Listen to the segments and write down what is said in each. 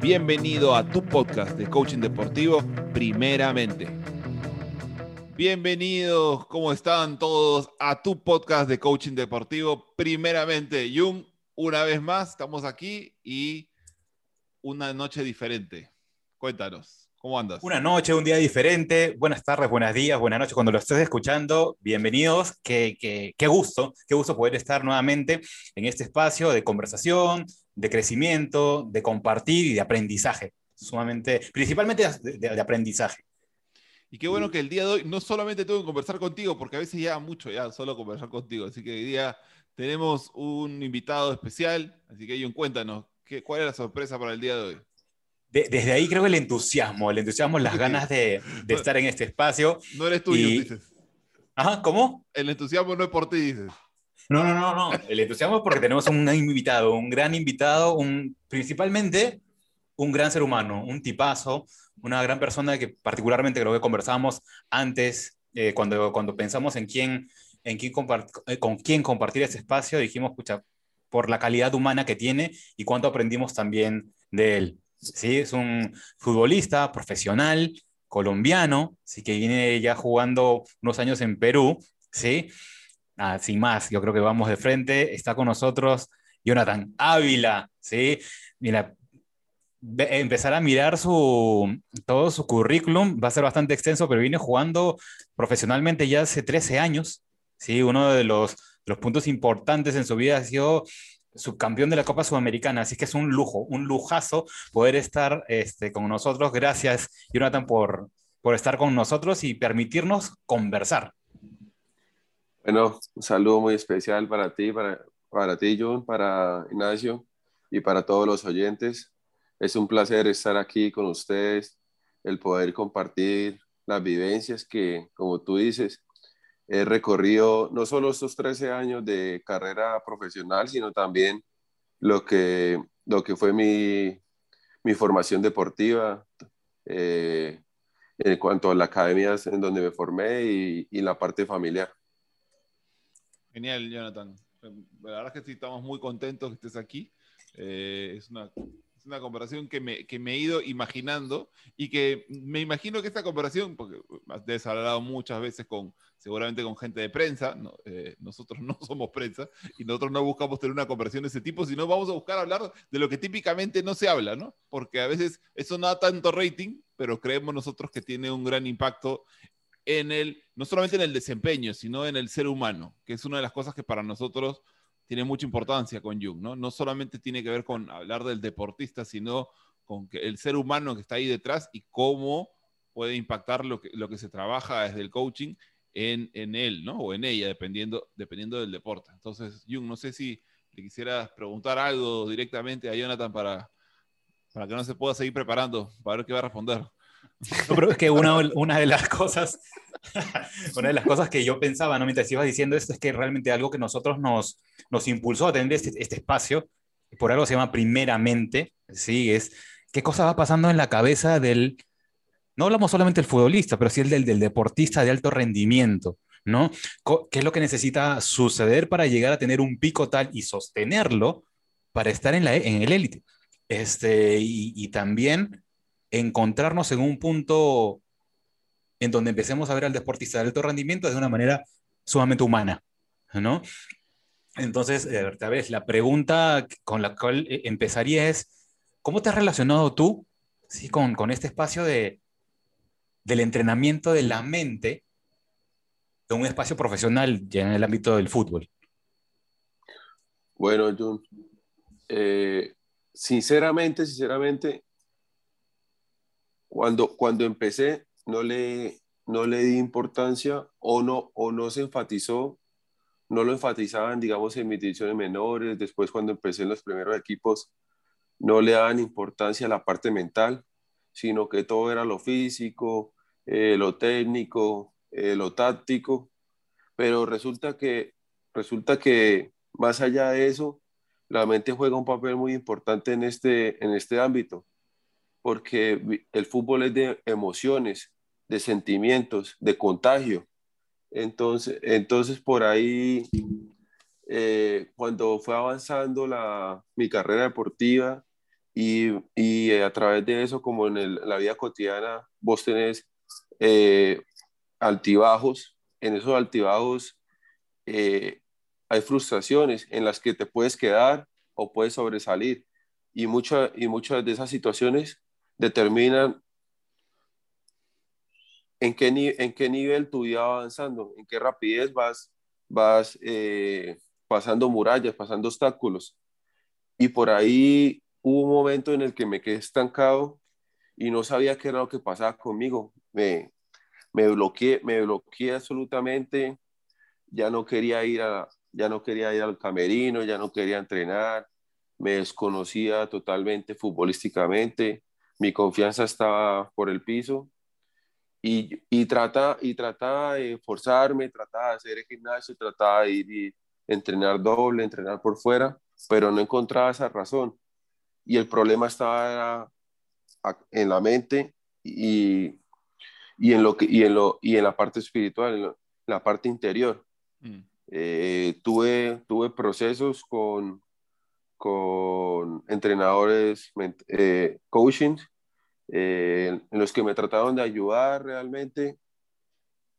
Bienvenido a tu podcast de coaching deportivo, primeramente. Bienvenidos, ¿cómo están todos? A tu podcast de coaching deportivo, primeramente. Jung, una vez más, estamos aquí y una noche diferente. Cuéntanos, ¿cómo andas? Una noche, un día diferente. Buenas tardes, buenos días, buenas noches. Cuando lo estés escuchando, bienvenidos. Qué, qué, qué gusto, qué gusto poder estar nuevamente en este espacio de conversación, de crecimiento, de compartir y de aprendizaje. Sumamente, principalmente de, de aprendizaje. Y qué bueno que el día de hoy no solamente tengo que conversar contigo, porque a veces ya mucho ya solo conversar contigo. Así que hoy día tenemos un invitado especial. Así que, John, cuéntanos, ¿qué, ¿cuál es la sorpresa para el día de hoy? De, desde ahí creo el entusiasmo, el entusiasmo, las ganas de, de estar en este espacio. No eres tuyo, y... dices. Ajá, ¿cómo? El entusiasmo no es por ti, dices. No, no, no, no. El entusiasmo es porque tenemos un invitado, un gran invitado, un, principalmente un gran ser humano, un tipazo, una gran persona que particularmente creo que conversábamos antes, eh, cuando, cuando pensamos en quién, en quién eh, con quién compartir ese espacio, dijimos, escucha, por la calidad humana que tiene y cuánto aprendimos también de él. ¿sí? Es un futbolista profesional, colombiano, sí que viene ya jugando unos años en Perú, ¿sí? Ah, sin más, yo creo que vamos de frente. Está con nosotros Jonathan Ávila, ¿sí? Mira, empezar a mirar su, todo su currículum, va a ser bastante extenso, pero viene jugando profesionalmente ya hace 13 años, ¿sí? Uno de los, puntos importantes en su vida ha sido subcampeón de la Copa Sudamericana, así que es un lujo, un lujazo poder estar este, con nosotros. Gracias, Jonathan, por estar con nosotros y permitirnos conversar. Bueno, un saludo muy especial para ti, para, para ti, John, para Ignacio y para todos los oyentes. Es un placer estar aquí con ustedes, el poder compartir las vivencias que, como tú dices, he recorrido no solo estos 13 años de carrera profesional, sino también lo que, lo que fue mi, mi formación deportiva eh, en cuanto a la academia en donde me formé y, y la parte familiar. Genial, Jonathan. La verdad es que sí, estamos muy contentos que estés aquí. Eh, es una es una comparación que me, que me, he ido imaginando y que me imagino que esta comparación, porque has hablado muchas veces con, seguramente con gente de prensa, eh, nosotros no somos prensa y nosotros no buscamos tener una comparación de ese tipo, sino vamos a buscar hablar de lo que típicamente no se habla, ¿no? Porque a veces eso no da tanto rating, pero creemos nosotros que tiene un gran impacto en el, no solamente en el desempeño, sino en el ser humano, que es una de las cosas que para nosotros tiene mucha importancia con Jung, ¿no? No solamente tiene que ver con hablar del deportista, sino con que el ser humano que está ahí detrás y cómo puede impactar lo que, lo que se trabaja desde el coaching en, en él, ¿no? O en ella, dependiendo, dependiendo del deporte. Entonces, Jung, no sé si le quisieras preguntar algo directamente a Jonathan para, para que no se pueda seguir preparando, para ver qué va a responder. No, pero es que una, una de las cosas, una de las cosas que yo pensaba, ¿no? mientras ibas diciendo esto, es que realmente algo que nosotros nos, nos impulsó a tener este, este espacio, por algo se llama primeramente, ¿sí? Es qué cosa va pasando en la cabeza del, no hablamos solamente del futbolista, pero sí el del, del deportista de alto rendimiento, ¿no? ¿Qué es lo que necesita suceder para llegar a tener un pico tal y sostenerlo para estar en, la, en el élite? Este, y, y también encontrarnos en un punto en donde empecemos a ver al deportista de alto rendimiento de una manera sumamente humana, ¿no? Entonces, eh, tal la pregunta con la cual eh, empezaría es, ¿cómo te has relacionado tú ¿sí? con, con este espacio de, del entrenamiento de la mente de un espacio profesional en el ámbito del fútbol? Bueno, John, eh, sinceramente, sinceramente, cuando, cuando empecé no le, no le di importancia o no, o no se enfatizó, no lo enfatizaban, digamos, en mis divisiones menores, después cuando empecé en los primeros equipos, no le daban importancia a la parte mental, sino que todo era lo físico, eh, lo técnico, eh, lo táctico, pero resulta que, resulta que más allá de eso, la mente juega un papel muy importante en este, en este ámbito porque el fútbol es de emociones, de sentimientos, de contagio. Entonces, entonces por ahí, eh, cuando fue avanzando la, mi carrera deportiva y, y a través de eso, como en el- la vida cotidiana, vos tenés eh, altibajos, en esos altibajos eh, hay frustraciones en las que te puedes quedar o puedes sobresalir. Y, mucha- y muchas de esas situaciones determinan en qué, en qué nivel tu vida va avanzando, en qué rapidez vas, vas eh, pasando murallas, pasando obstáculos. Y por ahí hubo un momento en el que me quedé estancado y no sabía qué era lo que pasaba conmigo. Me, me bloqueé, me bloqueé absolutamente, ya no quería ir a, ya no quería ir al camerino, ya no quería entrenar, me desconocía totalmente futbolísticamente, mi confianza estaba por el piso y, y, trata, y trataba de forzarme, trataba de hacer el gimnasio, trataba de ir y entrenar doble, entrenar por fuera, pero no encontraba esa razón. Y el problema estaba en la mente y, y, en, lo que, y, en, lo, y en la parte espiritual, en, lo, en la parte interior. Mm. Eh, tuve, tuve procesos con, con entrenadores, eh, coaching, eh, en los que me trataron de ayudar realmente,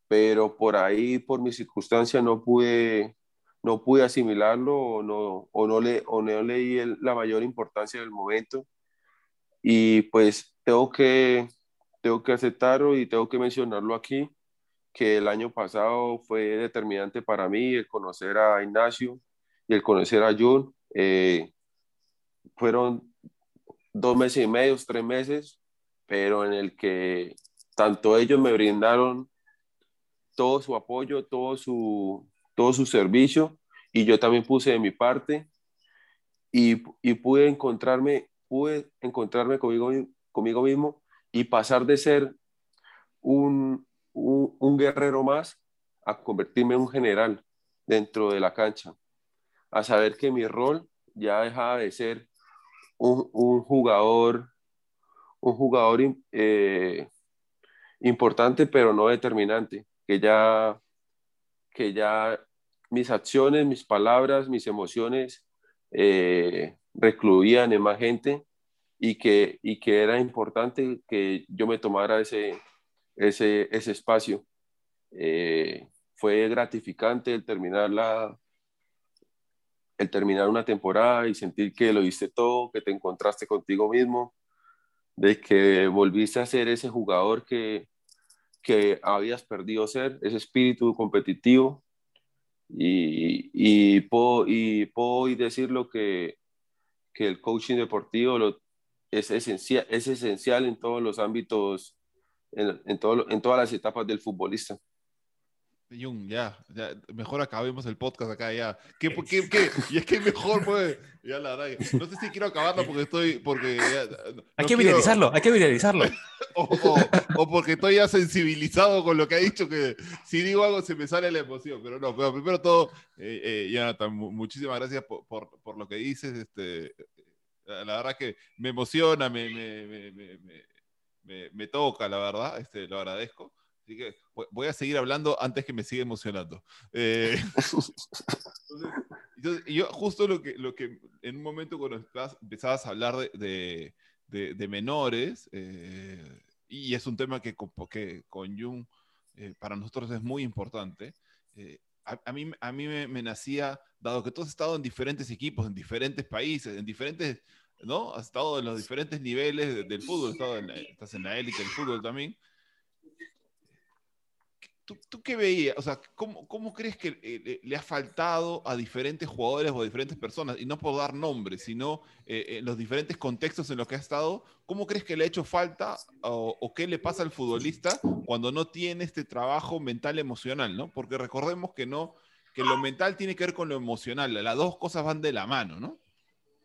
pero por ahí, por mi circunstancia, no pude, no pude asimilarlo o no, o no, le, o no leí el, la mayor importancia del momento. Y pues tengo que, tengo que aceptarlo y tengo que mencionarlo aquí, que el año pasado fue determinante para mí el conocer a Ignacio y el conocer a Jun. Eh, fueron dos meses y medio, tres meses, pero en el que tanto ellos me brindaron todo su apoyo, todo su, todo su servicio, y yo también puse de mi parte, y, y pude encontrarme, pude encontrarme conmigo, conmigo mismo y pasar de ser un, un, un guerrero más a convertirme en un general dentro de la cancha, a saber que mi rol ya dejaba de ser un, jugador, un jugador eh, importante, pero no determinante, que ya, que ya mis acciones, mis palabras, mis emociones eh, recluían en más gente y que, y que era importante que yo me tomara ese, ese, ese espacio. Eh, fue gratificante el terminar la, el terminar una temporada y sentir que lo diste todo, que te encontraste contigo mismo, de que volviste a ser ese jugador que, que habías perdido ser, ese espíritu competitivo. Y, y, puedo, y puedo hoy decirlo que, que el coaching deportivo lo, es, esencial, es esencial en todos los ámbitos, en, en, todo, en todas las etapas del futbolista. Jung, ya, ya, mejor acabemos el podcast acá ya. ¿Qué, qué, qué? Y es que mejor, pues, ya la verdad, no sé si quiero acabarlo porque estoy, porque... Ya, no hay que viralizarlo, hay que viralizarlo. o, o, o, porque estoy ya sensibilizado con lo que ha dicho, que si digo algo se me sale la emoción, pero no, pero primero todo, eh, eh, Jonathan, muchísimas gracias por, por, por, lo que dices, este, la verdad que me emociona, me, me, me, me, me toca, la verdad, este, lo agradezco. Así que voy a seguir hablando antes que me siga emocionando. Eh, entonces, yo justo lo que, lo que en un momento cuando empezabas a hablar de, de, de, de menores, eh, y es un tema que, que con Jung eh, para nosotros es muy importante, eh, a, a, mí, a mí me, me, nacía, dado que tú has estado en diferentes equipos, en diferentes países, en diferentes, ¿no? Has estado en los diferentes niveles de, del fútbol, estado en la, estás en la élite del fútbol también. ¿Tú, ¿Tú, qué veías? O sea, ¿cómo, cómo crees que eh, le ha faltado a diferentes jugadores o a diferentes personas? Y no por dar nombres, sino eh, en los diferentes contextos en los que ha estado. ¿Cómo crees que le ha hecho falta o, o, qué le pasa al futbolista cuando no tiene este trabajo mental emocional? ¿no? Porque recordemos que, no, que lo mental tiene que ver con lo emocional. Las dos cosas van de la mano, ¿no?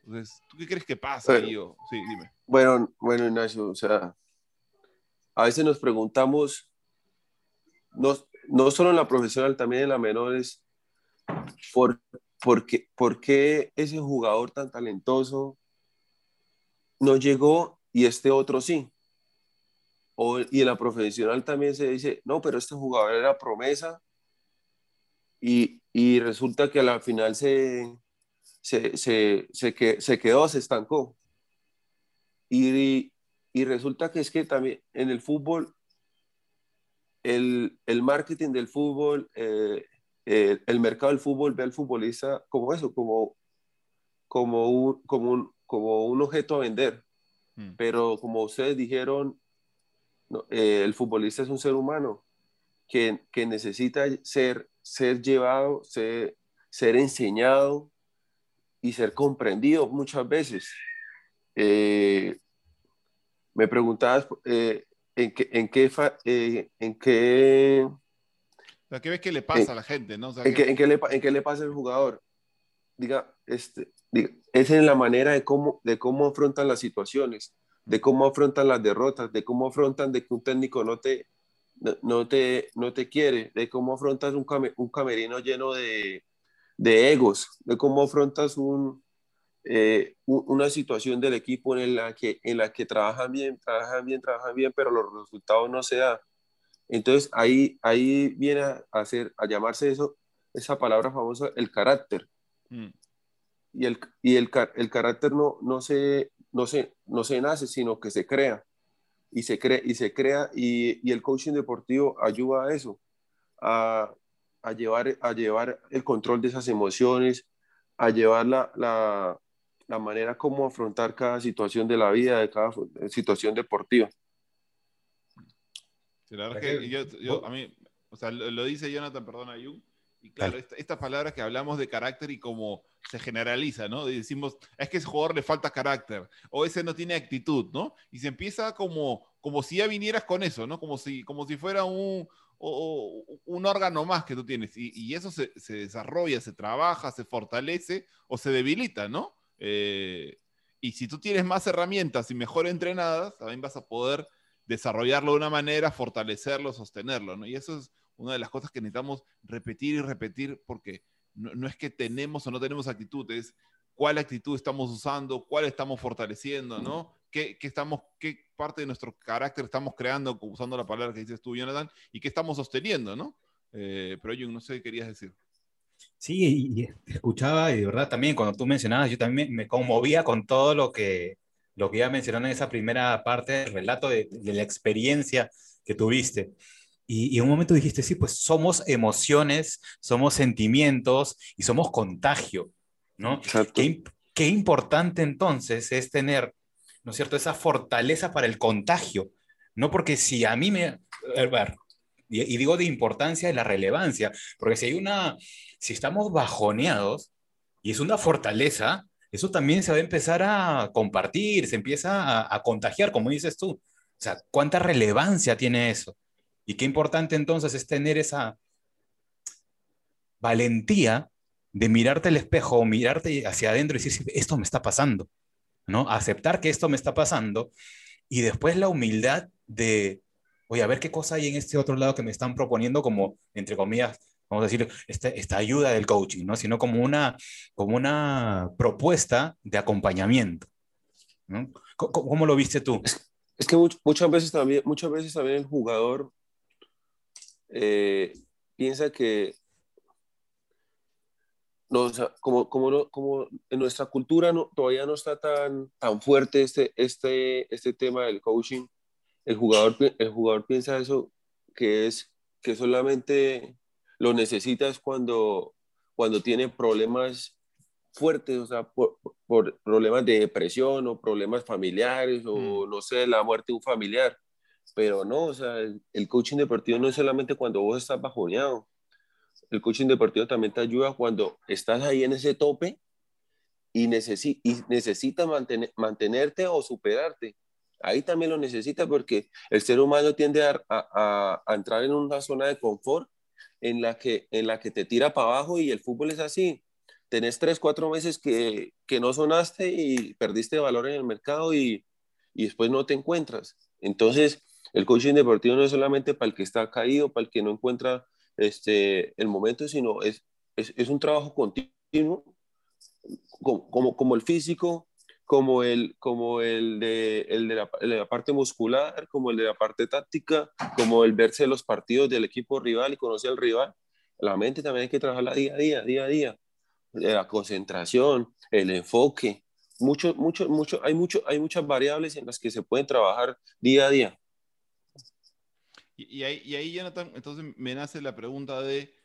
Entonces, ¿tú qué crees que pasa? Bueno, yo? Sí, dime. Bueno, bueno, Ignacio, o sea, a veces nos preguntamos no, no solo en la profesional, también en la menores, por, por, qué, por qué ese jugador tan talentoso no llegó y este otro sí. O, y en la profesional también se dice, no, pero este jugador era promesa y, y resulta que a la final se, se, se, se quedó, se estancó. Y, y resulta que es que también en el fútbol, el, el marketing del fútbol, eh, eh, el mercado del fútbol ve al futbolista como eso, como, como, un, como, un, como un objeto a vender. Mm. Pero como ustedes dijeron, eh, el futbolista es un ser humano que, que necesita ser, ser llevado, ser, ser enseñado y ser comprendido muchas veces. Eh, me preguntabas eh, en qué, en qué, en qué ¿qué ves que le pasa a la gente? ¿no? en, qué, en, qué le, ¿En qué le pasa al jugador? Diga, este, es en la manera de cómo, de cómo afrontan las situaciones, de cómo afrontan las derrotas, de cómo afrontan de que un técnico no te, no, te, no te quiere, de cómo afrontas un, un camerino lleno de, de, egos, de cómo afrontas un, eh, una situación del equipo en la, que, en la que trabajan bien, trabajan bien, trabajan bien, pero los resultados no se dan. Entonces ahí, ahí viene a, hacer, a llamarse eso, esa palabra famosa, el carácter. Mm y el, y el, el carácter no, no, se, no, se, no se nace, sino que se crea. Y se, crea y se crea y, y el coaching deportivo ayuda a eso, a, a, llevar, a llevar el control de esas emociones, a llevar la, la, la manera como afrontar cada situación de la vida, de cada situación deportiva. la que yo, yo, a mí, o sea, lo, dice Jonathan, perdón, Ayun, y claro, estas palabras que hablamos de carácter y como se generaliza, ¿no? Y decimos, es que ese jugador le falta carácter, o ese no tiene actitud, ¿no? Y se empieza como, como si ya vinieras con eso, ¿no? Como si, como si fuera un, un órgano más que tú tienes. Y, eso se, desarrolla, se trabaja, se fortalece o se debilita, ¿no? Eh, y si tú tienes más herramientas y mejor entrenadas, también vas a poder desarrollarlo de una manera, fortalecerlo, sostenerlo, ¿no? Y eso es una de las cosas que necesitamos repetir y repetir porque no, es que tenemos o no tenemos actitud, es cuál actitud estamos usando, cuál estamos fortaleciendo, ¿no? ¿Qué, estamos, qué parte de nuestro carácter estamos creando, usando la palabra que dices tú, Jonathan, y qué estamos sosteniendo, ¿no? Eh, pero yo no sé qué querías decir. Sí, y, escuchaba, y de verdad también cuando tú mencionabas, yo también me conmovía con todo lo que, lo que ya mencionaron en esa primera parte del relato de, de la experiencia que tuviste. Y, en un momento dijiste, sí, pues somos emociones, somos sentimientos y somos contagio, ¿no? Qué, qué, importante entonces es tener, ¿no es cierto?, esa fortaleza para el contagio, ¿no? Porque si a mí me... Ver, y, digo de importancia de la relevancia, porque si hay una, si estamos bajoneados y es una fortaleza, eso también se va a empezar a compartir, se empieza a, a contagiar, como dices tú. O sea, ¿cuánta relevancia tiene eso? Y qué importante entonces es tener esa valentía de mirarte al espejo mirarte hacia adentro y decir, esto me está pasando, ¿no? Aceptar que esto me está pasando y después la humildad de, oye, a ver qué cosa hay en este otro lado que me están proponiendo como, entre comillas, vamos a decir, esta, esta ayuda del coaching, ¿no? Sino como una, como una propuesta de acompañamiento, ¿no? ¿Cómo, lo viste tú? Es, que muchas, veces también, muchas veces también el jugador eh, piensa que no, como, como, como en nuestra cultura no, todavía no está tan, tan fuerte este, este, este tema del coaching, el jugador, el jugador piensa eso, que es que solamente lo necesitas cuando, cuando tiene problemas fuertes, o sea, por, por problemas de depresión o problemas familiares o, mm. no sé, la muerte de un familiar. Pero no, o sea, el, coaching deportivo no es solamente cuando vos estás bajoneado. El coaching deportivo también te ayuda cuando estás ahí en ese tope y, necesi y necesitas mantenerte o superarte. Ahí también lo necesitas porque el ser humano tiende a, entrar en una zona de confort en la, que, en la que te tira para abajo y el fútbol es así. Tenés tres, cuatro meses que, que no sonaste y perdiste valor en el mercado y, y después no te encuentras. Entonces, el coaching deportivo no es solamente para el que está caído, para el que no encuentra este, el momento, sino es, es, un trabajo continuo, como, como, el físico, como el, como el, de, el de, la, parte muscular, como el de la parte táctica, como el verse los partidos del equipo rival y conocer al rival. La mente también hay que trabajarla día a día, día a día. La concentración, el enfoque. mucho, mucho, mucho, hay, mucho, hay muchas variables en las que se pueden trabajar día a día. Y, ahí, y ahí, Jonathan, entonces me nace la pregunta de,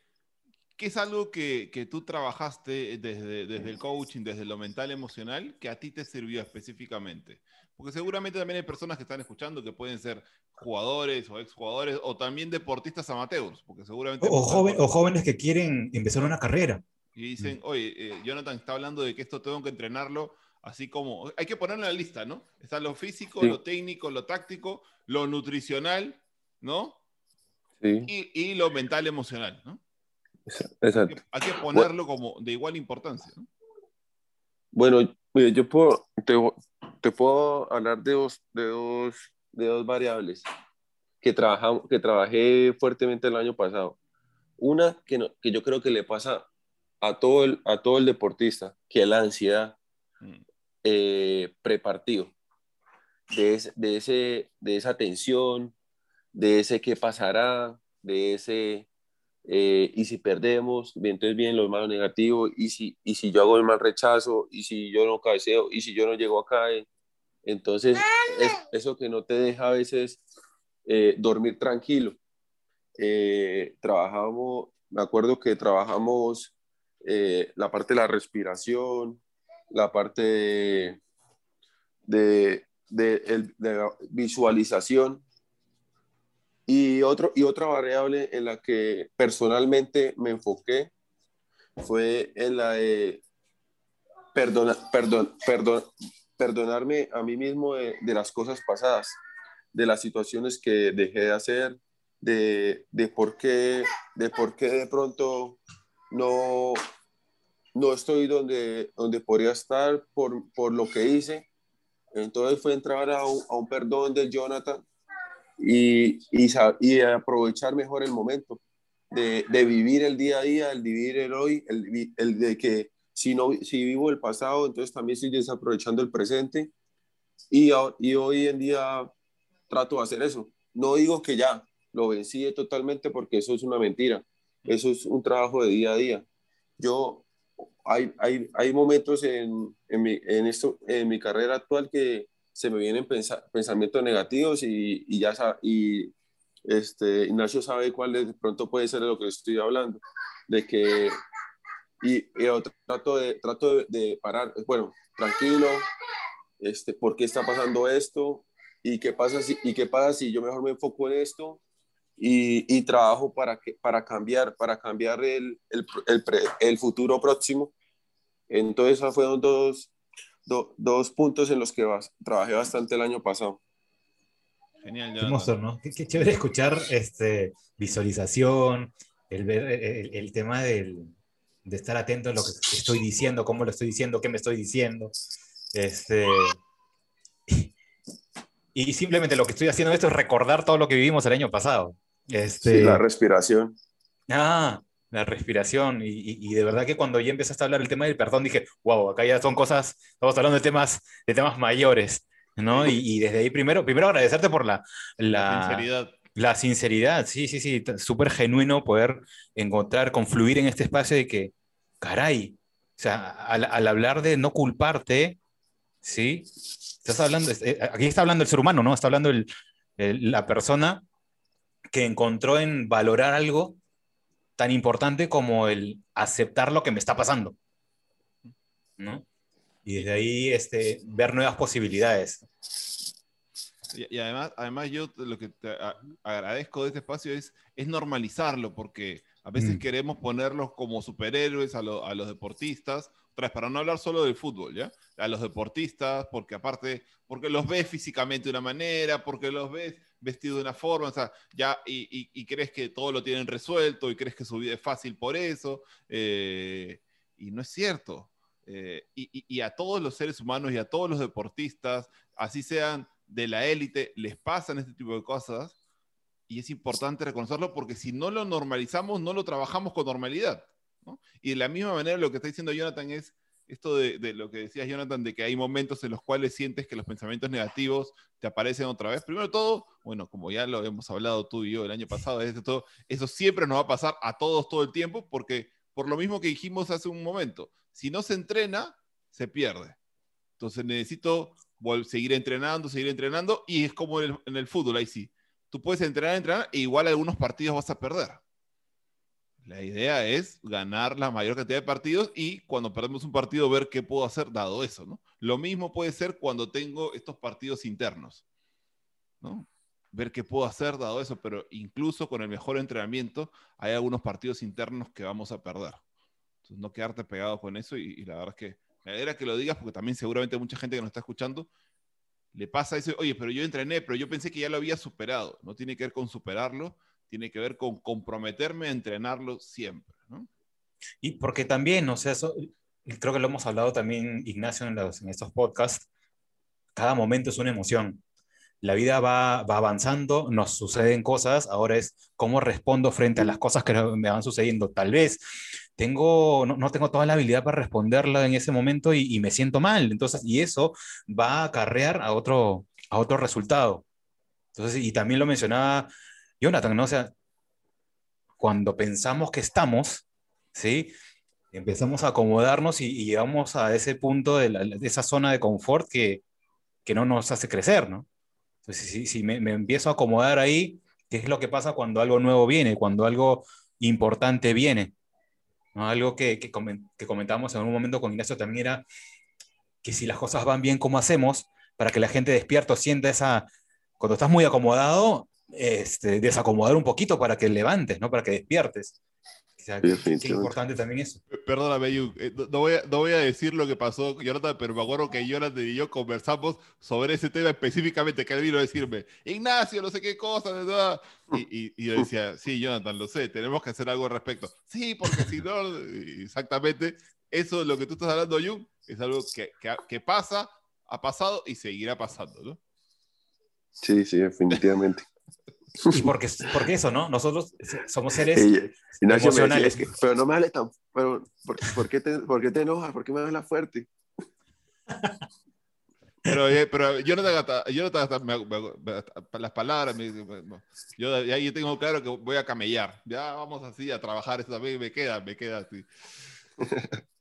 ¿qué es algo que, que tú trabajaste desde, desde el coaching, desde lo mental, emocional, que a ti te sirvió específicamente? Porque seguramente también hay personas que están escuchando que pueden ser jugadores o exjugadores o también deportistas amateurs, porque seguramente... O, o jóvenes que quieren empezar una carrera. Y dicen, mm. oye, eh, Jonathan está hablando de que esto tengo que entrenarlo así como... Hay que ponerlo en la lista, ¿no? Está lo físico, lo técnico, lo táctico, lo nutricional, ¿no? Sí. Y, lo mental, emocional, ¿no? Exacto. Hay que, ponerlo como de igual importancia, ¿no? Bueno, yo puedo, te, puedo hablar de dos, de dos, de dos variables que, trabajamos, que trabajé fuertemente el año pasado. Una que, no, que yo creo que le pasa a todo el, a todo el deportista, que es la ansiedad mm. eh, prepartido, de, de, ese, de esa tensión, de ese qué pasará, de ese eh, y si perdemos, entonces bien lo malo negativo, y si, y si yo hago el mal rechazo, y si yo no cabeceo, y si yo no llego acá, eh, entonces es eso que no te deja a veces dormir tranquilo. trabajamos, me acuerdo que trabajamos eh, la parte de la respiración, la parte de, de, la visualización y, otro, y otra variable en la que personalmente me enfoqué fue en la de perdona, perdón, perdón, perdonarme a mí mismo de, de, las cosas pasadas, de las situaciones que dejé de hacer, de, de, por, qué, de por qué de pronto no, no estoy donde, donde podría estar por, por lo que hice. Entonces fue entrar a un, a un perdón de Jonathan y, y, aprovechar mejor el momento, de, vivir el día a día, el vivir el hoy, el, de que si, no, si vivo el pasado, entonces también estoy desaprovechando el presente. Y, hoy en día trato de hacer eso. No digo que ya lo vencí totalmente porque eso es una mentira. Eso es un trabajo de día a día. Yo, hay, hay, hay momentos en, en, esto, en mi carrera actual que se me vienen pensamientos negativos y, y ya y este, Ignacio sabe cuál de pronto puede ser de lo que estoy hablando, de que y, y trato, de, trato de, parar, bueno, tranquilo, este, ¿por qué está pasando esto? ¿Y qué pasa si, y qué pasa si yo mejor me enfoco en esto y, trabajo para, que, para cambiar, para cambiar el, el, el, futuro próximo. Entonces, esos fueron dos, dos puntos en los que trabajé bastante el año pasado. Genial, Qué hermoso, ¿no? Qué, chévere escuchar este, visualización, el, ver, el, tema del, de estar atento a lo que estoy diciendo, cómo lo estoy diciendo, qué me estoy diciendo. Este, y simplemente lo que estoy haciendo esto es recordar todo lo que vivimos el año pasado. Este... Sí, la respiración. Ah, la respiración. Y, de verdad que cuando ya empezaste a hablar el tema del perdón, dije, wow, acá ya son cosas, estamos hablando de temas, de temas mayores, ¿no? Y, desde ahí primero, primero agradecerte por la, la, sinceridad. La sinceridad, sí, sí, sí, súper genuino poder encontrar, confluir en este espacio de que, caray, o sea, al, al hablar de no culparte, ¿sí? Estás hablando, eh, aquí está hablando el ser humano, ¿no? Está hablando el, la persona que encontró en valorar algo tan importante como el aceptar lo que me está pasando. ¿no? Y desde ahí este, ver nuevas posibilidades. Y, además, además yo lo que te agradezco de este espacio es, es normalizarlo, porque a veces mm. queremos ponerlos como superhéroes a, a los deportistas para no hablar solo del fútbol, ¿ya? A los deportistas, porque aparte, porque los ves físicamente de una manera, porque los ves vestidos de una forma, o sea, ya, y, crees que todo lo tienen resuelto y crees que su vida es fácil por eso, eh, y no es cierto. Eh, y, a todos los seres humanos y a todos los deportistas, así sean de la élite, les pasan este tipo de cosas, y es importante reconocerlo porque si no lo normalizamos, no lo trabajamos con normalidad. Y de la misma manera lo que está diciendo Jonathan es esto de, lo que decías Jonathan, de que hay momentos en los cuales sientes que los pensamientos negativos te aparecen otra vez. Primero todo, bueno, como ya lo hemos hablado tú y yo el año pasado, todo, eso siempre nos va a pasar a todos todo el tiempo, porque por lo mismo que dijimos hace un momento, si no se entrena, se pierde. Entonces necesito seguir entrenando, seguir entrenando, y es como en el, fútbol, ahí sí. Tú puedes entrenar, entrenar, e igual algunos partidos vas a perder. La idea es ganar la mayor cantidad de partidos y cuando perdemos un partido ver qué puedo hacer dado eso, ¿no? Lo mismo puede ser cuando tengo estos partidos internos, ¿no? Ver qué puedo hacer dado eso, pero incluso con el mejor entrenamiento hay algunos partidos internos que vamos a perder. Entonces no quedarte pegado con eso y, la verdad es que me alegra que lo digas porque también seguramente mucha gente que nos está escuchando le pasa eso, oye, pero yo entrené, pero yo pensé que ya lo había superado. No tiene que ver con superarlo, tiene que ver con comprometerme a entrenarlo siempre, ¿no? Y porque también, o sea, eso, creo que lo hemos hablado también, Ignacio, en, en estos podcasts, cada momento es una emoción. La vida va, va avanzando, nos suceden cosas, ahora es cómo respondo frente a las cosas que me van sucediendo. Tal vez tengo, no, no tengo toda la habilidad para responderla en ese momento y, y, me siento mal. Entonces, y eso va a acarrear a otro, a otro resultado. Entonces, y también lo mencionaba Jonathan, ¿no? O sea, cuando pensamos que estamos, ¿sí? Empezamos a acomodarnos y, llegamos a ese punto de, esa zona de confort que, que, no nos hace crecer, ¿no? Entonces, si, si me, me, empiezo a acomodar ahí, ¿qué es lo que pasa cuando algo nuevo viene, cuando algo importante viene? ¿no? Algo que, que, que comentamos en un momento con Ignacio también era que si las cosas van bien, ¿cómo hacemos para que la gente despierto sienta esa... Cuando estás muy acomodado, este, desacomodar un poquito para que levantes, ¿no? Para que despiertes. O sea, qué importante también eso. Perdóname, eh, no, voy a, no voy a decir lo que pasó, Jonathan, pero me acuerdo que Jonathan y yo conversamos sobre ese tema específicamente, que él vino a decirme, Ignacio, no sé qué cosa, de verdad. Y, y, yo decía, sí, Jonathan, lo sé, tenemos que hacer algo al respecto. Sí, porque si no, exactamente, eso es lo que tú estás hablando, Jung, es algo que, que, que pasa, ha pasado y seguirá pasando, ¿no? Sí, sí, definitivamente. Y porque, porque eso, ¿no? Nosotros somos seres emocionales. pero no me hables tan... Pero, ¿por, qué te, ¿Por qué te enojas? ¿Por qué me hablas fuerte? Pero, pero yo no te yo no te las palabras, yo ya yo tengo claro que voy a camellar, ya vamos así a trabajar, eso también me queda, me queda así.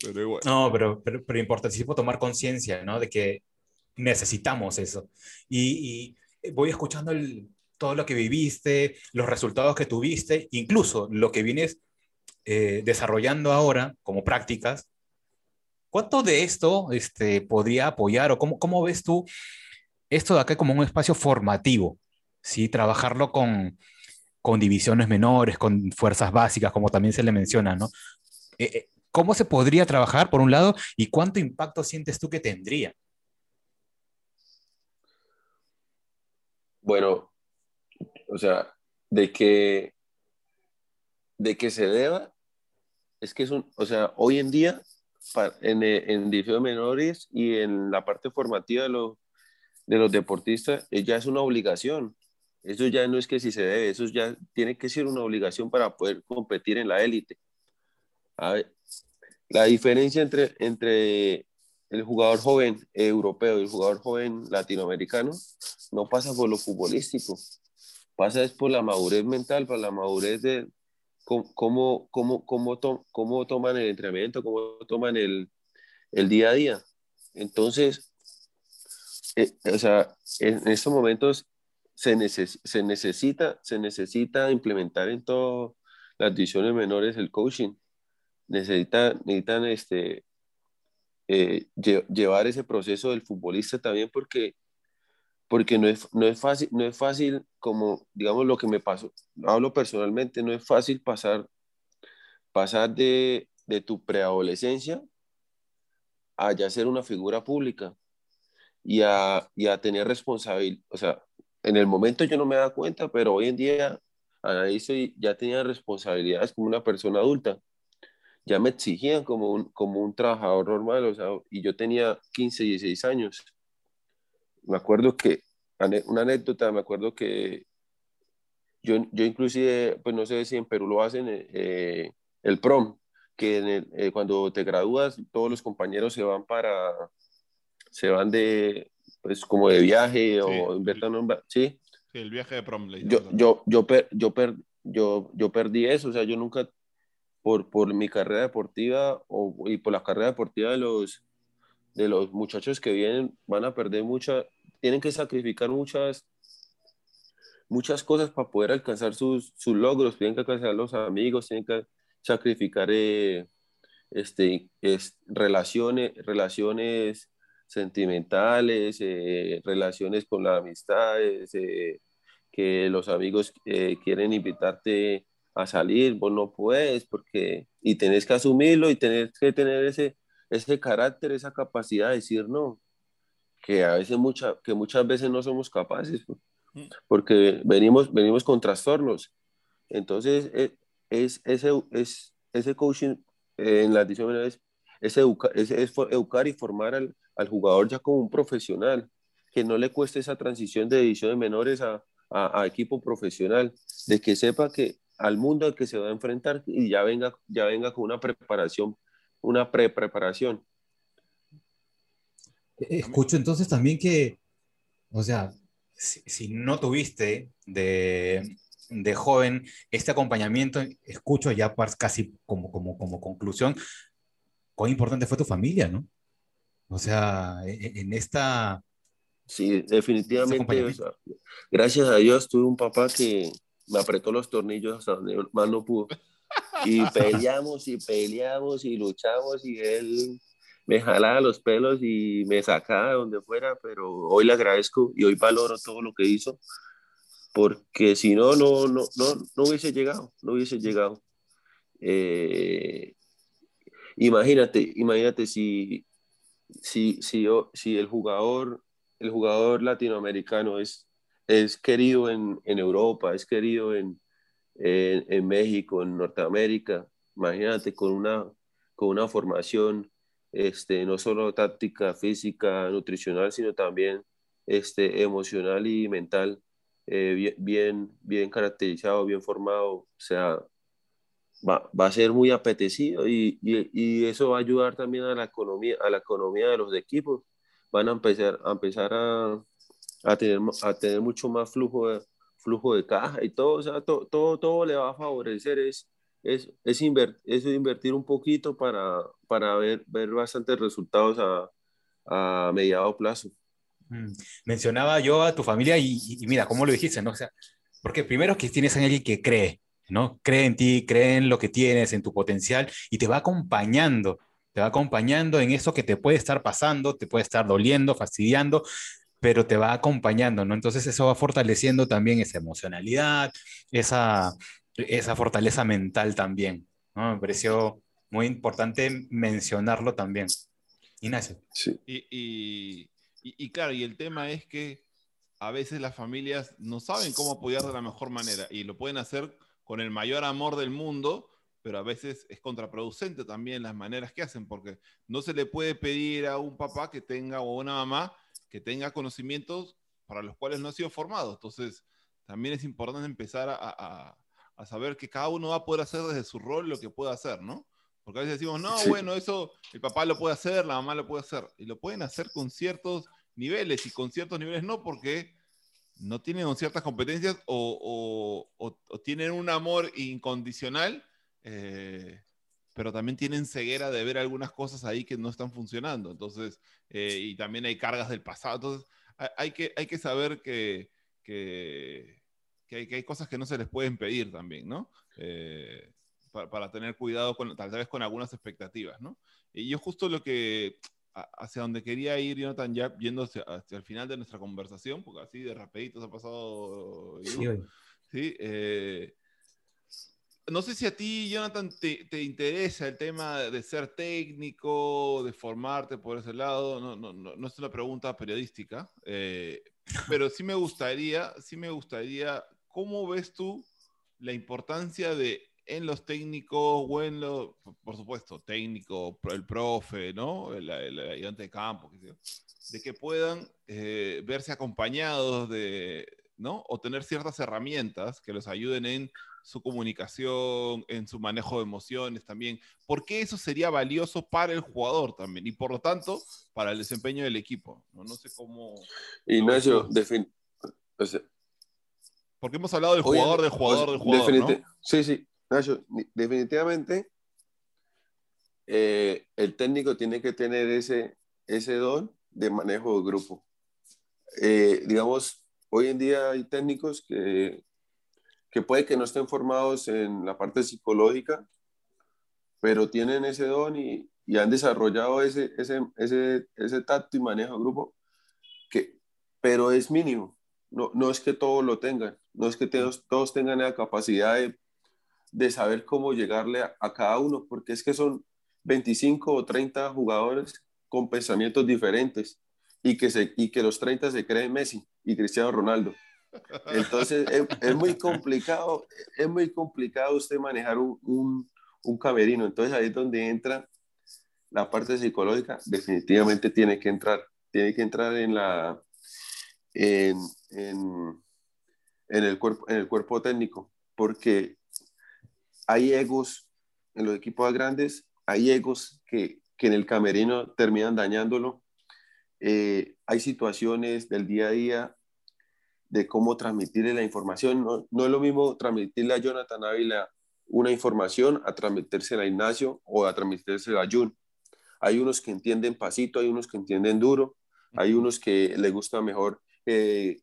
Pero igual. No, pero, pero, pero importantísimo tomar conciencia, ¿no? De que necesitamos eso. Y, y voy escuchando todo lo que viviste, los resultados que tuviste, incluso lo que vienes eh, desarrollando ahora como prácticas, ¿cuánto de esto este, podría apoyar o cómo, cómo ves tú esto de acá como un espacio formativo? ¿sí? Trabajarlo con, con divisiones menores, con fuerzas básicas, como también se le menciona, ¿no? Eh, eh, ¿Cómo se podría trabajar, por un lado, y cuánto impacto sientes tú que tendría? Bueno, o sea, de que, de que se deba, es que es un, o sea, hoy en día, en, en divisiones menores y en la parte formativa de los, de los deportistas, eh, ya es una obligación. Eso ya no es que si se debe, eso ya tiene que ser una obligación para poder competir en la élite. la diferencia entre, entre el jugador joven europeo y el jugador joven latinoamericano no pasa por lo futbolístico, pasa es por la madurez mental, por la madurez de cómo, cómo, cómo, cómo toman el entrenamiento, cómo toman el, el día a día. Entonces, eh, o sea, en, estos momentos se, se, necesita, se necesita implementar en todas las divisiones menores el coaching. Necesita, necesitan este, eh, llevar ese proceso del futbolista también porque porque no es, no es, fácil, no es fácil como, digamos, lo que me pasó, hablo personalmente, no es fácil pasar, pasar de, de tu preadolescencia a ya ser una figura pública y a, y a tener responsabilidad, o sea, en el momento yo no me daba cuenta, pero hoy en día soy ya tenía responsabilidades como una persona adulta. Ya me exigían como un, como un trabajador normal, o sea, y yo tenía 15, 16 años me acuerdo que, una anécdota, me acuerdo que yo, yo inclusive, pues no sé si en Perú lo hacen, eh, el prom, que eh, cuando te gradúas, todos los compañeros se van para, se van de, pues como de viaje o invertan ¿sí? Sí, el viaje de prom. Yo, yo, yo, yo, yo, yo perdí eso, o sea, yo nunca, por, por mi carrera deportiva o, y por la carrera deportiva de los, de los muchachos que vienen van a perder mucha, tienen que sacrificar muchas, muchas cosas para poder alcanzar sus, sus logros, tienen que alcanzar los amigos, tienen que sacrificar eh, este, es, relaciones, relaciones sentimentales, eh, relaciones con las amistades, eh, que los amigos quieren invitarte a salir, vos no puedes, porque, y tenés que asumirlo y tenés que tener ese, ese carácter, esa capacidad de decir no, que a veces mucha, que muchas veces no somos capaces, pues, mm. porque venimos, venimos con trastornos. Entonces, e, es, ese, es, ese coaching en la edición es, es, educar y formar al, al, jugador ya como un profesional, que no le cueste esa transición de edición de menores a, a, a equipo profesional, de que sepa que al mundo al que se va a enfrentar y ya venga, ya venga con una preparación una pre-preparación. Escucho entonces también que, o sea, si, no tuviste de, de, joven este acompañamiento, escucho ya casi como, como, como conclusión, cuán importante fue tu familia, ¿no? O sea, e, e, en, esta... Sí, definitivamente. gracias a Dios tuve un papá que me apretó los tornillos hasta donde más no pudo. Y peleamos y peleamos y luchamos y él me jalaba los pelos y me sacaba de donde fuera, pero hoy le agradezco y hoy valoro todo lo que hizo, porque si no, no, no, no, no hubiese llegado, no hubiese llegado. Eh, imagínate, imagínate si, si, si, yo, si el jugador, el jugador latinoamericano es, es querido en, en Europa, es querido en, en, México, en Norteamérica, imagínate con una, con una formación este, no solo táctica, física, nutricional, sino también este, emocional y mental, eh, bien, bien, caracterizado, bien formado, o sea, va, va a ser muy apetecido y, y, y, eso va a ayudar también a la economía, a la economía de los equipos. Van a empezar a, empezar a, a, tener, a tener mucho más flujo de, flujo de caja y todo, o sea, todo, todo, todo le va a favorecer, es, es, es, es invertir un poquito para, para ver, ver bastantes resultados a, a mediado plazo. Mm. Mencionaba yo a tu familia y, y, mira, ¿cómo lo dijiste? ¿no? O sea, porque primero que tienes a alguien que cree, ¿no? Cree en ti, cree en lo que tienes, en tu potencial y te va acompañando, te va acompañando en eso que te puede estar pasando, te puede estar doliendo, fastidiando, pero te va acompañando, ¿no? Entonces eso va fortaleciendo también esa emocionalidad, esa, esa fortaleza mental también, ¿no? Me pareció muy importante mencionarlo también. Ignacio. Sí. Y, y, y, claro, y el tema es que a veces las familias no saben cómo apoyar de la mejor manera y lo pueden hacer con el mayor amor del mundo, pero a veces es contraproducente también las maneras que hacen, porque no se le puede pedir a un papá que tenga o una mamá que tenga conocimientos para los cuales no ha sido formado. Entonces, también es importante empezar a, saber que cada uno va a poder hacer desde su rol lo que pueda hacer, ¿no? Porque a veces decimos, no, bueno, eso el papá lo puede hacer, la mamá lo puede hacer. Y lo pueden hacer con ciertos niveles y con ciertos niveles no, porque no tienen ciertas competencias o, tienen un amor incondicional eh, pero también tienen ceguera de ver algunas cosas ahí que no están funcionando. Entonces, eh, y también hay cargas del pasado. Entonces, hay que, hay que saber que, que, hay, que, hay, cosas que no se les pueden pedir también, ¿no? Eh, para, para, tener cuidado con, tal vez con algunas expectativas, ¿no? Y yo justo lo que, hacia donde quería ir, Jonathan, ya viendo hacia, el final de nuestra conversación, porque así de rapidito se ha pasado... Sí, ¿sí? Eh, no sé si a ti, Jonathan, te, interesa el tema de ser técnico, de formarte por ese lado. No, no, no, es una pregunta periodística, eh, pero sí me gustaría, sí me gustaría, ¿cómo ves tú la importancia de en los técnicos o en los, por supuesto, técnico, el profe, ¿no? El, ayudante de campo, de que puedan eh, verse acompañados de, ¿no? O tener ciertas herramientas que los ayuden en su comunicación, en su manejo de emociones también, porque eso sería valioso para el jugador también y por lo tanto para el desempeño del equipo. No, no sé cómo... Ignacio, porque hemos hablado del jugador, del jugador, del jugador. Sí, sí, Ignacio, definitivamente eh, el técnico tiene que tener ese, ese don de manejo de grupo. Eh, digamos, hoy en día hay técnicos que, que puede que no estén formados en la parte psicológica, pero tienen ese don y, y han desarrollado ese, ese, ese, ese, tacto y manejo de grupo, que, pero es mínimo. No, no es que todos lo tengan, no es que todos, todos tengan la capacidad de, de saber cómo llegarle a, a, cada uno, porque es que son 25 o 30 jugadores con pensamientos diferentes y que, se, y que los 30 se creen Messi y Cristiano Ronaldo. Entonces es, muy complicado, es muy complicado usted manejar un, un, camerino. Entonces ahí es donde entra la parte psicológica, definitivamente tiene que entrar, tiene que entrar en la en, en el, cuerpo, en el cuerpo técnico, porque hay egos en los equipos grandes, hay egos que que en el camerino terminan dañándolo. Eh, hay situaciones del día a día de cómo transmitirle la información. No, no, es lo mismo transmitirle a Jonathan Ávila una información a transmitírsela a Ignacio o a transmitírsela a Jun. Hay unos que entienden pasito, hay unos que entienden duro, hay unos que les gusta mejor, eh,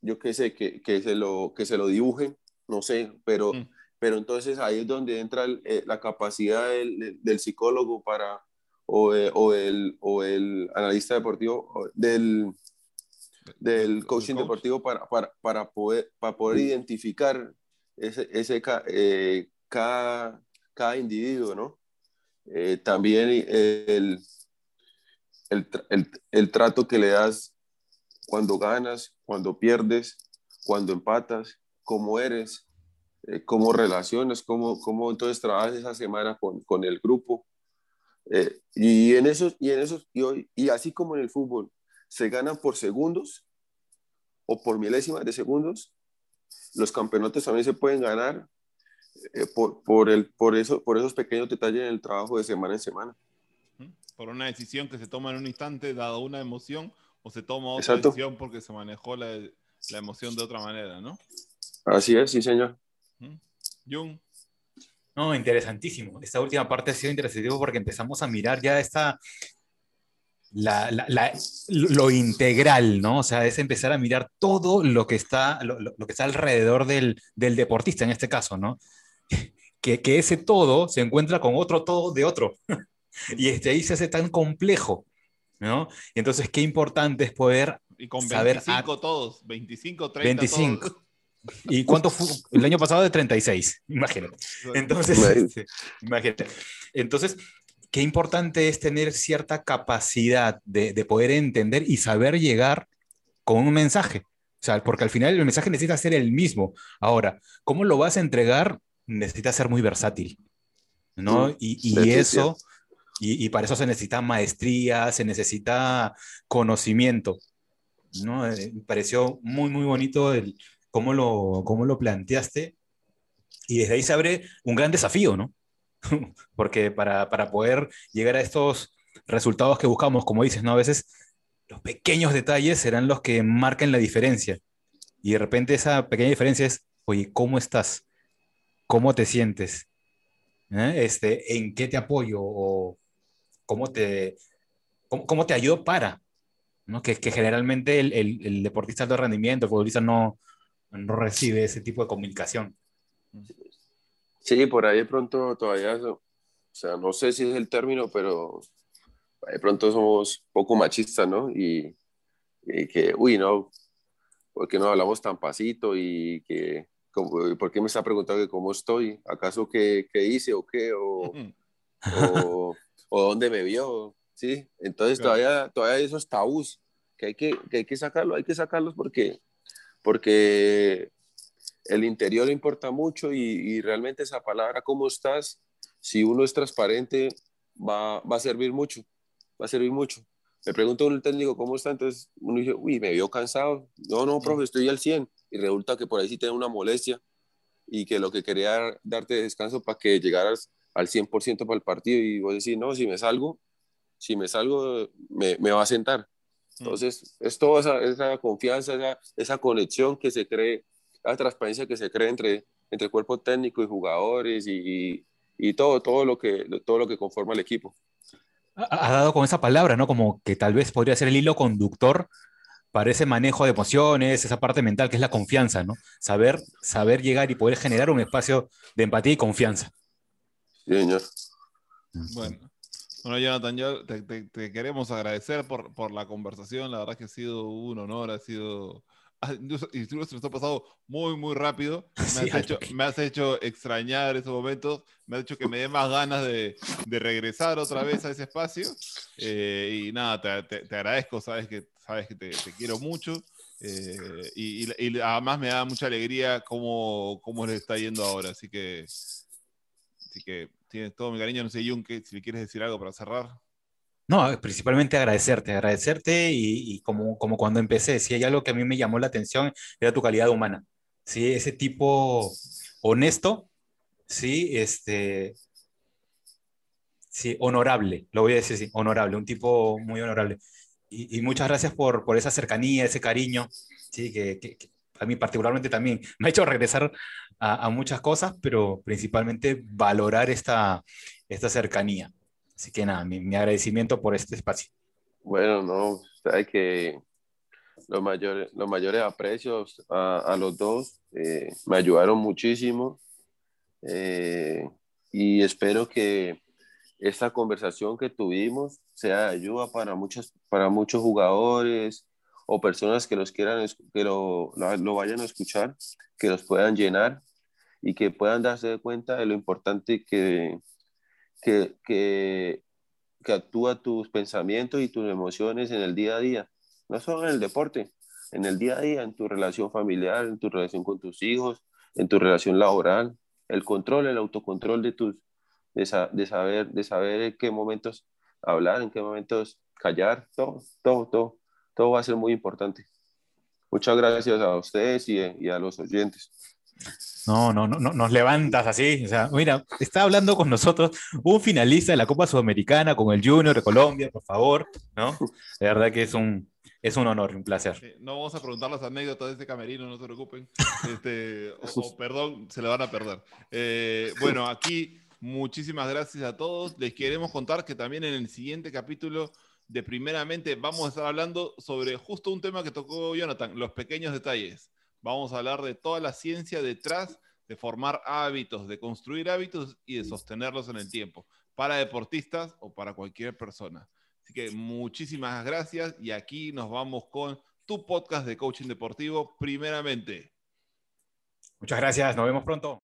yo qué sé, que, que, se lo, que se lo dibujen, no sé, pero, mm. pero entonces ahí es donde entra el, eh, la capacidad del, del, psicólogo para, o, eh, o, el, o el analista deportivo, del, del coaching coach. deportivo para, para, para, poder, para poder identificar ese, ese eh, cada, cada individuo, ¿no? Eh, también el, el, el, el, trato que le das cuando ganas, cuando pierdes, cuando empatas, cómo eres, eh, cómo relacionas, cómo, cómo entonces trabajas esa semana con, con el grupo. Eh, y en esos, y en esos, y, hoy, y así como en el fútbol, se ganan por segundos o por milésimas de segundos, los campeonatos también se pueden ganar eh, por, por, el, por, eso, por esos pequeños detalles en el trabajo de semana en semana. Por una decisión que se toma en un instante, dado una emoción, o se toma otra Exacto. decisión porque se manejó la, la, emoción de otra manera, ¿no? Así es, sí, señor. Jung. No, interesantísimo. Esta última parte ha sido interesantísimo porque empezamos a mirar ya esta, la, la, la, lo integral, ¿no? O sea, es empezar a mirar todo lo que está, lo, lo que está alrededor del, del, deportista en este caso, ¿no? Que, que, ese todo se encuentra con otro todo de otro. y este ahí se hace tan complejo, ¿no? Y entonces, qué importante es poder y con 25 saber a... todos, 25, 30 25. Todos. ¿Y cuánto fue? El año pasado de 36, imagínate. Entonces, imagínate. Entonces, qué importante es tener cierta capacidad de, de, poder entender y saber llegar con un mensaje. O sea, porque al final el mensaje necesita ser el mismo. Ahora, ¿cómo lo vas a entregar? Necesita ser muy versátil. ¿No? Y, y eso, y, y, para eso se necesita maestría, se necesita conocimiento. ¿no? Eh, me pareció muy, muy bonito el, cómo lo, cómo lo planteaste. Y desde ahí se abre un gran desafío, ¿no? Porque para, para poder llegar a estos resultados que buscamos, como dices, ¿no? A veces los pequeños detalles serán los que marcan la diferencia. Y de repente esa pequeña diferencia es, oye, ¿cómo estás? ¿Cómo te sientes? ¿Eh? Este, ¿En qué te apoyo? ¿O cómo te, cómo, cómo te ayudo para? ¿no? Que, que generalmente el, el, el, deportista de rendimiento, el futbolista no, no recibe ese tipo de comunicación. Sí, por ahí de pronto todavía, o sea, no sé si es el término, pero de pronto somos poco machistas, ¿no? Y, y que, uy, no, ¿por qué no hablamos tan pasito? Y que, ¿por qué me está preguntando que cómo estoy? ¿Acaso qué, qué hice o qué? O, o, o, dónde me vio? ¿Sí? Entonces claro. todavía, todavía esos tabús que hay que, que hay que sacarlos, hay que sacarlos porque porque el interior importa mucho y, y, realmente esa palabra, ¿cómo estás? Si uno es transparente, va, va a servir mucho, va a servir mucho. Me pregunto un técnico, ¿cómo está? Entonces uno dice, uy, me vio cansado. No, no, profe, estoy al 100. Y resulta que por ahí sí tiene una molestia y que lo que quería darte descanso para que llegaras al 100% para el partido y vos decís, no, si me salgo, si me salgo, me, me va a sentar. Entonces, es toda esa, esa confianza, esa, esa, conexión que se cree, la transparencia que se cree entre, entre cuerpo técnico y jugadores y, y, todo, todo, lo que, todo lo que conforma el equipo. ha dado con esa palabra, ¿no? Como que tal vez podría ser el hilo conductor para ese manejo de emociones, esa parte mental que es la confianza, ¿no? Saber, saber llegar y poder generar un espacio de empatía y confianza. Sí, señor. Bueno, bueno Jonathan, yo te, queremos agradecer por, por, la conversación. La verdad que ha sido un honor, ha sido. Y se nos ha pasado muy, muy rápido. Me, has hecho, me, has hecho, extrañar esos momentos, me has hecho que me dé más ganas de, de regresar otra vez a ese espacio. Eh, y nada, te, te, agradezco, sabes que, sabes que te, quiero mucho. Eh, y, y, además me da mucha alegría cómo, cómo le está yendo ahora. Así que, así que tienes todo mi cariño. No sé, Jun, si le quieres decir algo para cerrar. No, principalmente agradecerte, agradecerte y, como, como cuando empecé, si hay algo que a mí me llamó la atención, era tu calidad humana. Sí, ese tipo honesto, sí, este, sí, honorable, lo voy a decir así, honorable, un tipo muy honorable. Y, muchas gracias por, por, esa cercanía, ese cariño, sí, que, a mí particularmente también me ha hecho regresar a, muchas cosas, pero principalmente valorar esta, esta cercanía. Así que nada, mi, agradecimiento por este espacio. Bueno, no, hay que los mayores, los mayores aprecios a, a los dos eh, me ayudaron muchísimo eh, y espero que esta conversación que tuvimos sea de ayuda para, muchos para muchos jugadores o personas que los quieran que lo, lo, vayan a escuchar, que los puedan llenar y que puedan darse cuenta de lo importante que, que, que, que actúa tus pensamientos y tus emociones en el día a día, no solo en el deporte, en el día a día, en tu relación familiar, en tu relación con tus hijos, en tu relación laboral, el control, el autocontrol de tus, de, de saber, de saber en qué momentos hablar, en qué momentos callar, todo, todo, todo, todo va a ser muy importante. Muchas gracias a ustedes y, y a los oyentes. No, no, no, nos levantas así. O sea, mira, está hablando con nosotros un finalista de la Copa Sudamericana con el Junior de Colombia, por favor, ¿no? De verdad que es un, es un honor, un placer. no vamos a preguntar las anécdotas de este camerino, no se preocupen. Este, o, perdón, se le van a perder. Eh, bueno, aquí muchísimas gracias a todos. Les queremos contar que también en el siguiente capítulo de Primeramente vamos a estar hablando sobre justo un tema que tocó Jonathan, los pequeños detalles. Vamos a hablar de toda la ciencia detrás de formar hábitos, de construir hábitos y de sostenerlos en el tiempo, para deportistas o para cualquier persona. Así que muchísimas gracias y aquí nos vamos con tu podcast de coaching deportivo, primeramente. Muchas gracias, nos vemos pronto.